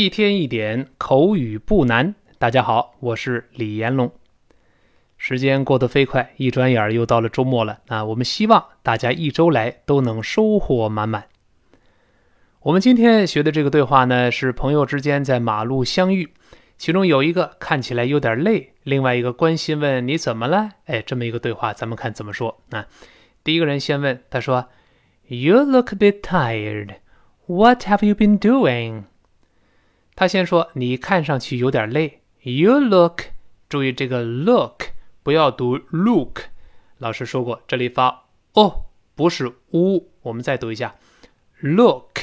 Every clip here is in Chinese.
一天一点口语不难。大家好，我是李延龙。时间过得飞快，一转眼又到了周末了啊！我们希望大家一周来都能收获满满。我们今天学的这个对话呢，是朋友之间在马路相遇，其中有一个看起来有点累，另外一个关心问你怎么了？哎，这么一个对话，咱们看怎么说啊？第一个人先问，他说：“You look a bit tired. What have you been doing？” 他先说：“你看上去有点累。”You look，注意这个 look 不要读 look。老师说过，这里发哦，不是 u。我们再读一下 look，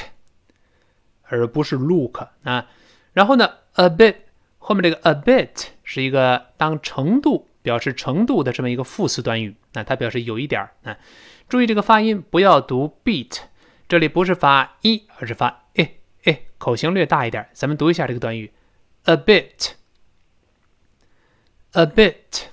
而不是 look 啊。然后呢，a bit 后面这个 a bit 是一个当程度表示程度的这么一个副词短语，那它表示有一点儿啊。注意这个发音，不要读 beat，这里不是发一，而是发。哎，口型略大一点，咱们读一下这个短语，a bit，a bit，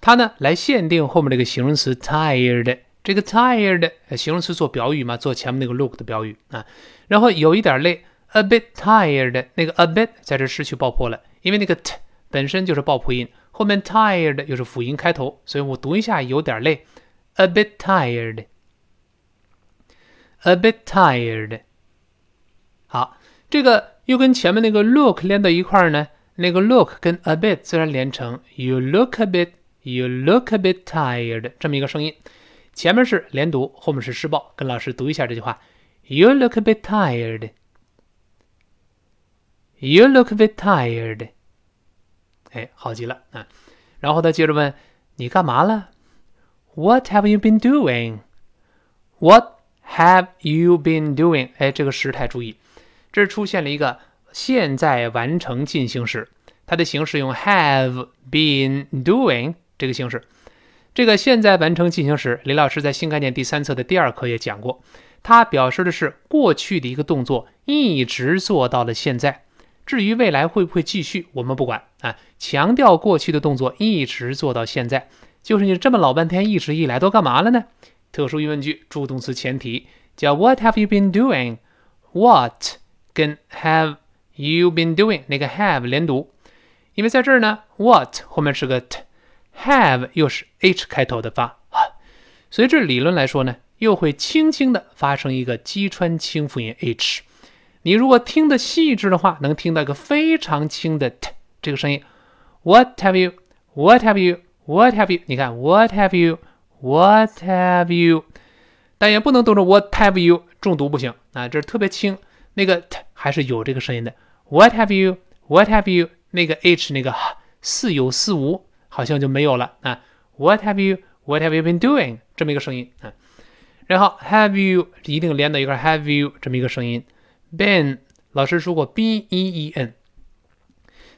它呢来限定后面这个形容词 tired，这个 tired 形容词做表语嘛，做前面那个 look 的表语啊，然后有一点累，a bit tired，那个 a bit 在这失去爆破了，因为那个 t 本身就是爆破音，后面 tired 又是辅音开头，所以我读一下有点累，a bit tired，a bit tired。好，这个又跟前面那个 look 连到一块儿呢，那个 look 跟 a bit 自然连成 you look a bit，you look a bit tired 这么一个声音。前面是连读，后面是施暴。跟老师读一下这句话：you look a bit tired，you look a bit tired。哎，好极了啊！然后他接着问你干嘛了？What have you been doing？What have you been doing？哎，这个时态注意。这出现了一个现在完成进行时，它的形式用 have been doing 这个形式。这个现在完成进行时，李老师在新概念第三册的第二课也讲过，它表示的是过去的一个动作一直做到了现在。至于未来会不会继续，我们不管啊。强调过去的动作一直做到现在，就是你这么老半天一直以来都干嘛了呢？特殊疑问句助动词前提叫 What have you been doing？What 跟 have you been doing 那个 have 连读，因为在这儿呢，what 后面是个 t，have 又是 h 开头的发啊，所以这理论来说呢，又会轻轻的发生一个击穿清辅音 h。你如果听得细致的话，能听到一个非常轻的 t 这个声音。What have you？What have you？What have you？你看，What have you？What have you？但也不能读成 What have you？重读不行啊，这特别轻。那个 t 还是有这个声音的。What have you? What have you? 那个 h 那个似有似无，好像就没有了啊。What have you? What have you been doing? 这么一个声音啊。然后 have you 一定连到一块，have you 这么一个声音。been 老师说过 b e e n，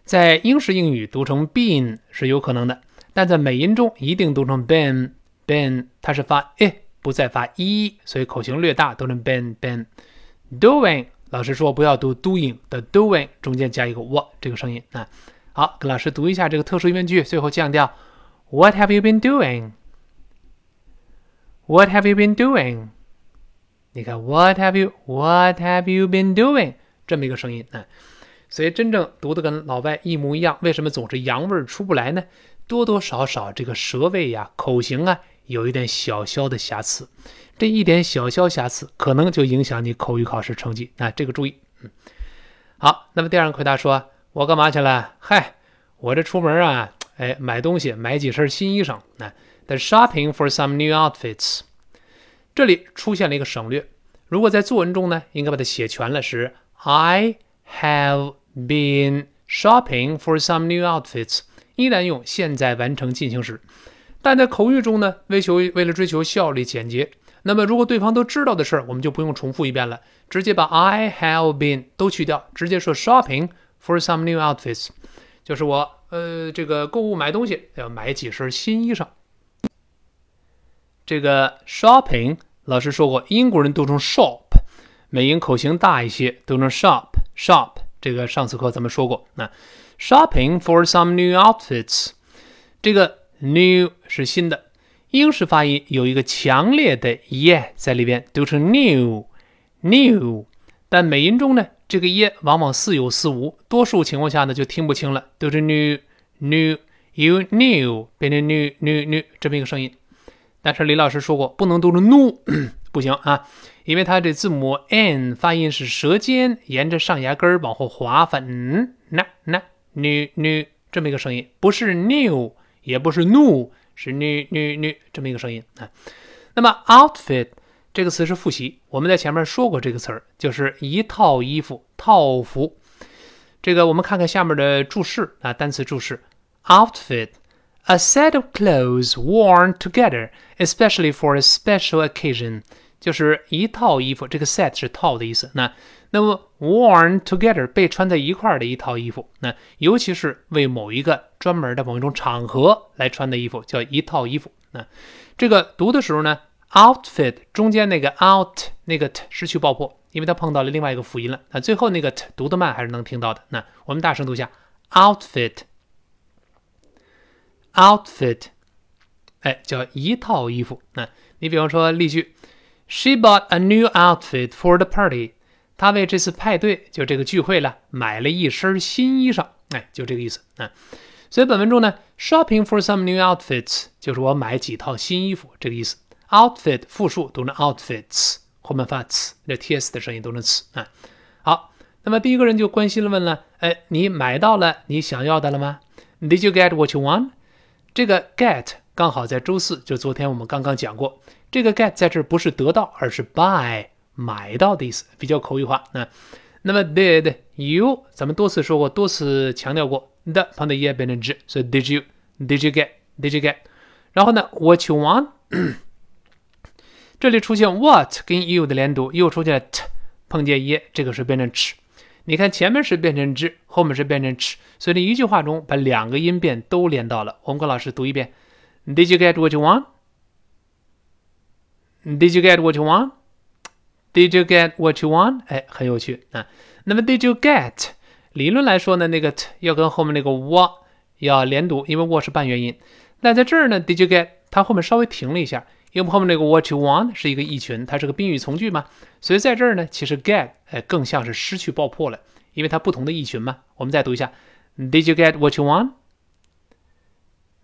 在英式英语读成 been 是有可能的，但在美音中一定读成 been been，它是发 e 不再发 e，所以口型略大，读成 been been doing。老师说不要读 doing 的 doing，中间加一个 what 这个声音啊。好，跟老师读一下这个特殊疑问句，最后降调。What have you been doing? What have you been doing? 你看，What have you? What have you been doing? 这么一个声音啊。所以真正读的跟老外一模一样，为什么总是洋味儿出不来呢？多多少少这个舌位呀、口型啊，有一点小小的瑕疵。这一点小小瑕疵，可能就影响你口语考试成绩啊！这个注意。嗯，好，那么第二个回答说：“我干嘛去了？嗨，我这出门啊，哎，买东西，买几身新衣裳。啊 t h e shopping for some new outfits。这里出现了一个省略。如果在作文中呢，应该把它写全了，是 I have been shopping for some new outfits，依然用现在完成进行时。但在口语中呢，为求为了追求效率简洁。那么，如果对方都知道的事儿，我们就不用重复一遍了，直接把 I have been 都去掉，直接说 shopping for some new outfits，就是我呃这个购物买东西要买几身新衣裳。这个 shopping 老师说过，英国人读成 shop，美音口型大一些，读成 shop shop。这个上次课咱们说过，那 shopping for some new outfits，这个 new 是新的。英式发音有一个强烈的 e 在里边，读成 new，new。但美音中呢，这个耶往往似有似无，多数情况下呢就听不清了，读成 new new you new 变成 new new new 这么一个声音。但是李老师说过，不能读成 nu，不行啊，因为它这字母 n 发音是舌尖沿着上牙根儿往后滑发，嗯，那那 nu nu 这么一个声音，不是 new，也不是怒是女女女这么一个声音啊。那么 outfit 这个词是复习，我们在前面说过这个词儿，就是一套衣服、套服。这个我们看看下面的注释啊，单词注释 outfit。A set of clothes worn together, especially for a special occasion，就是一套衣服。这个 set 是套的意思。那那么 worn together 被穿在一块儿的一套衣服，那尤其是为某一个专门的某一种场合来穿的衣服，叫一套衣服。那这个读的时候呢，outfit 中间那个 out 那个 t 失去爆破，因为它碰到了另外一个辅音了。那最后那个 t 读得慢还是能听到的。那我们大声读一下 outfit。outfit，哎，叫一套衣服。那你比方说例句，She bought a new outfit for the party。她为这次派对，就这个聚会了，买了一身新衣裳。哎，就这个意思啊。所以本文中呢，shopping for some new outfits 就是我买几套新衣服这个意思。outfit 复数读成 outfits，后面发 ts，那 ts 的声音读成 ts 啊。好，那么第一个人就关心了问了，哎，你买到了你想要的了吗？Did you get what you want？这个 get 刚好在周四，就昨天我们刚刚讲过，这个 get 在这不是得到，而是 buy 买到的意思，比较口语化。那那么 did you 咱们多次说过，多次强调过的旁的 e 变成 z，所以 did you did you get did you get？然后呢，what you want？这里出现 what 跟 you 的连读，又出现了 t 碰见 e，这个是变成 ch。你看前面是变成 z，后面是变成 ch，所以这一句话中把两个音变都连到了。我们跟老师读一遍：Did you get what you want? Did you get what you want? Did you get what you want? 哎，很有趣啊。那么 Did you get？理论来说呢，那个 t 要跟后面那个 what 要连读，因为 what 是半元音。那在这儿呢，Did you get？它后面稍微停了一下。因为后面那个 what you want 是一个意群，它是个宾语从句嘛，所以在这儿呢，其实 get 哎更像是失去爆破了，因为它不同的意群嘛。我们再读一下，Did you get what you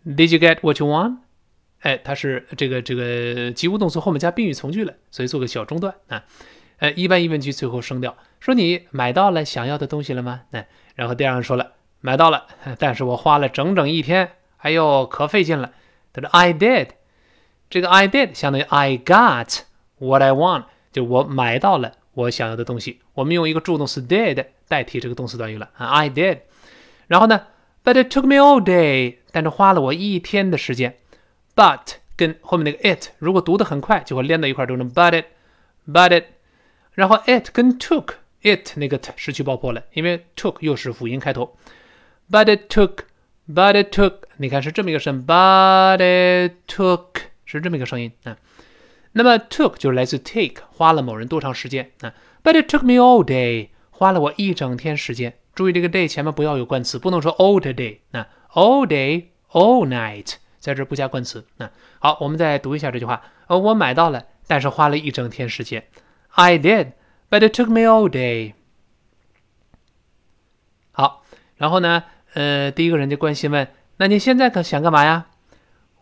want？Did you get what you want？哎，它是这个这个及物动词后面加宾语从句了，所以做个小中断啊。呃，一般疑问句最后升调，说你买到了想要的东西了吗？哎，然后第二人说了，买到了，但是我花了整整一天，哎呦，可费劲了。他说 I did。这个 I did 相当于 I got what I want，就我买到了我想要的东西。我们用一个助动词 did 代替这个动词短语了啊，I did。然后呢，But it took me all day，但是花了我一天的时间。But 跟后面那个 it 如果读得很快，就会连到一块，读成 But it，But it。然后 it 跟 took it 那个 t 失去爆破了，因为 took 又是辅音开头。But it took，But it took，你看是这么一个声，But it took。是这么一个声音啊。那么 took 就是来自 take，花了某人多长时间啊？But it took me all day，花了我一整天时间。注意这个 day 前面不要有冠词，不能说 all day 啊，all day all night， 在这不加冠词啊。好，我们再读一下这句话。呃，我买到了，但是花了一整天时间。I did，but it took me all day。好，然后呢，呃，第一个人就关心问，那你现在可想干嘛呀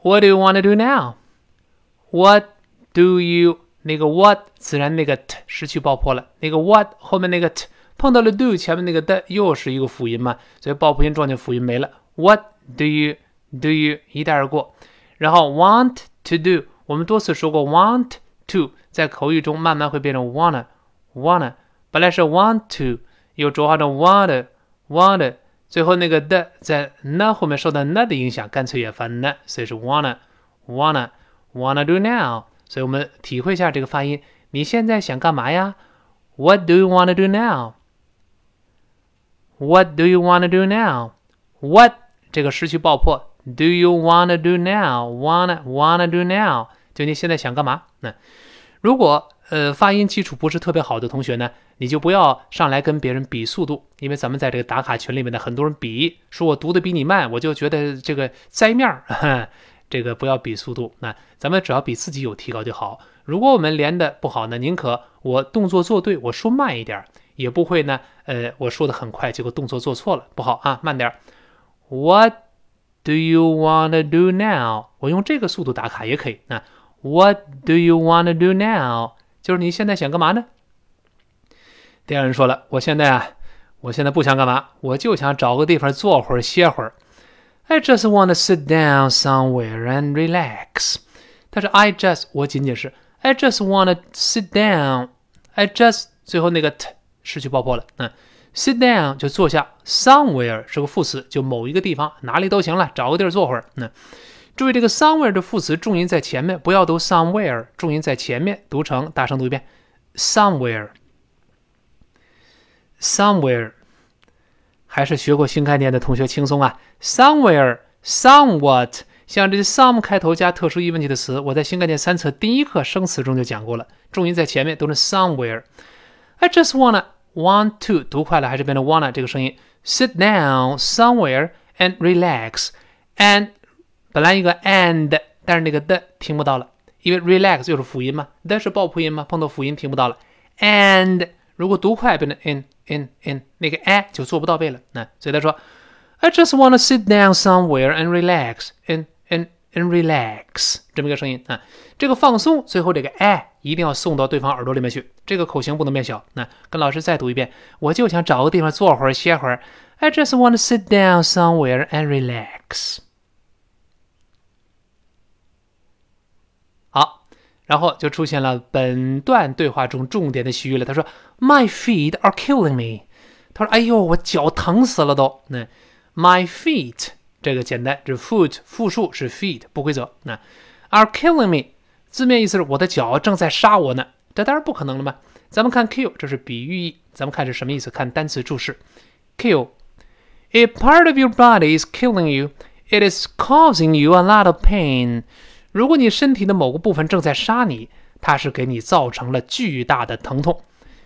？What do you want to do now？What do you 那个 what 自然那个 t 失去爆破了，那个 what 后面那个 t 碰到了 do 前面那个的又是一个辅音嘛，所以爆破音撞见辅音没了。What do you do you 一带而过，然后 want to do 我们多次说过 want to 在口语中慢慢会变成 wanna wanna，本来是 want to 又浊化成 want want，最后那个的在那后面受到那的影响，干脆也翻那，所以是 wanna wanna。Wanna do now？所以我们体会一下这个发音。你现在想干嘛呀？What do you wanna do now？What do you wanna do now？What 这个失去爆破。Do you wanna do now？Wanna wanna do now？就你现在想干嘛？那如果呃发音基础不是特别好的同学呢，你就不要上来跟别人比速度，因为咱们在这个打卡群里面呢，很多人比说我读的比你慢，我就觉得这个栽面儿。这个不要比速度，那咱们只要比自己有提高就好。如果我们连的不好呢，宁可我动作做对，我说慢一点，也不会呢，呃，我说的很快，结果动作做错了，不好啊，慢点。What do you wanna do now？我用这个速度打卡也可以。那 What do you wanna do now？就是你现在想干嘛呢？第二人说了，我现在啊，我现在不想干嘛，我就想找个地方坐会儿歇会儿。I just wanna sit down somewhere and relax。但是 I just 我仅仅是 I just wanna sit down。I just 最后那个 t 失去爆破了。嗯 ，sit down 就坐下，somewhere 是个副词，就某一个地方，哪里都行了，找个地儿坐会儿。那注意这个 somewhere 的副词重音在前面，不要读 somewhere，重音在前面，读成大声读一遍，somewhere，somewhere。还是学过新概念的同学轻松啊，somewhere，somewhat，像这些 some 开头加特殊疑问句的词，我在新概念三册第一课生词中就讲过了，重音在前面，读成 somewhere。I just wanna want to 读快了还是变成 wanna 这个声音，sit down somewhere and relax and 本来一个 and，但是那个的听不到了，因为 relax 又是辅音嘛，的是爆破音嘛，碰到辅音听不到了。and 如果读快变成 in in in，那个 a 就做不到位了。那所以他说，I just want to sit down somewhere and relax and and relax 这么一个声音啊，这个放松最后这个哎一定要送到对方耳朵里面去，这个口型不能变小。那跟老师再读一遍，我就想找个地方坐会儿歇会儿。I just want to sit down somewhere and relax。好然后就出现了本段对话中重点的西语了。他说：“My feet are killing me。”他说：“哎呦，我脚疼死了都。”那 “my feet” 这个简单，这 “foot” 复数是 “feet”，不规则。那 “are killing me” 字面意思是我的脚正在杀我呢。这当然不可能了嘛。咱们看 “kill”，这是比喻意。咱们看是什么意思？看单词注释：“kill”，a part of your body is killing you. It is causing you a lot of pain. 如果你身体的某个部分正在杀你，它是给你造成了巨大的疼痛，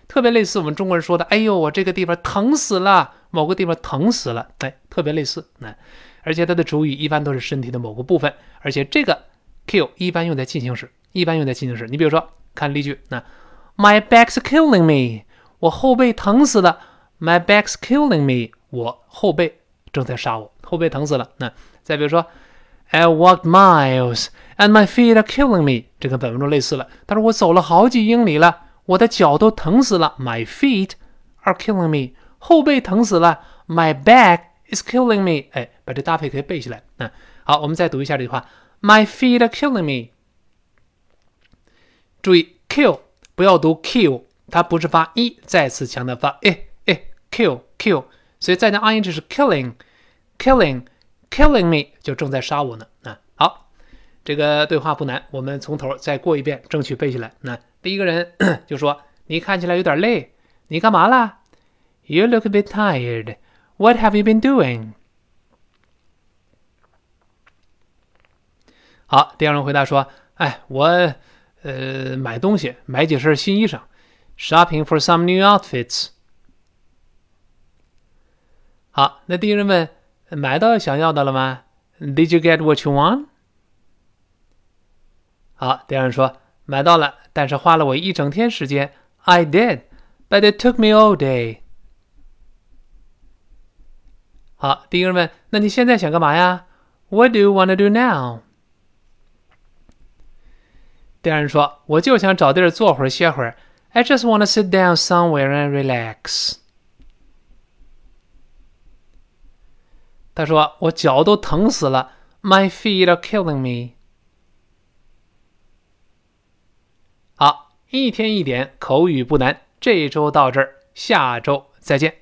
特别类似我们中国人说的：“哎呦，我这个地方疼死了，某个地方疼死了。”哎，特别类似。那而且它的主语一般都是身体的某个部分，而且这个 kill 一般用在进行时，一般用在进行时。你比如说，看例句，那 My back's killing me，我后背疼死了。My back's killing me，我后背正在杀我，后背疼死了。那再比如说，I walked miles。And my feet are killing me，这跟本文中类似了。他说我走了好几英里了，我的脚都疼死了。My feet are killing me，后背疼死了。My back is killing me，哎，把这搭配可以背起来。嗯，好，我们再读一下这句话。My feet are killing me。注意 kill 不要读 kill，它不是发一，再次强调发诶诶 kill kill，所以再加 ing 是 killing killing killing me，就正在杀我呢。嗯，好。这个对话不难，我们从头再过一遍，争取背下来。那第一个人 就说：“你看起来有点累，你干嘛了 ？”“You look a bit tired. What have you been doing？” 好，第二人回答说：“哎，我呃买东西，买几身新衣裳，shopping for some new outfits。”好，那第一人问：“买到想要的了吗？”“Did you get what you want？” 好，第二人说买到了，但是花了我一整天时间。I did, but it took me all day。 好，第一个人问：“那你现在想干嘛呀？”What do you want to do now？第二人说：“我就想找地儿坐会儿歇会儿。I just want to sit down somewhere and relax。”他说：“我脚都疼死了。My feet are killing me。”好，一天一点口语不难。这一周到这儿，下周再见。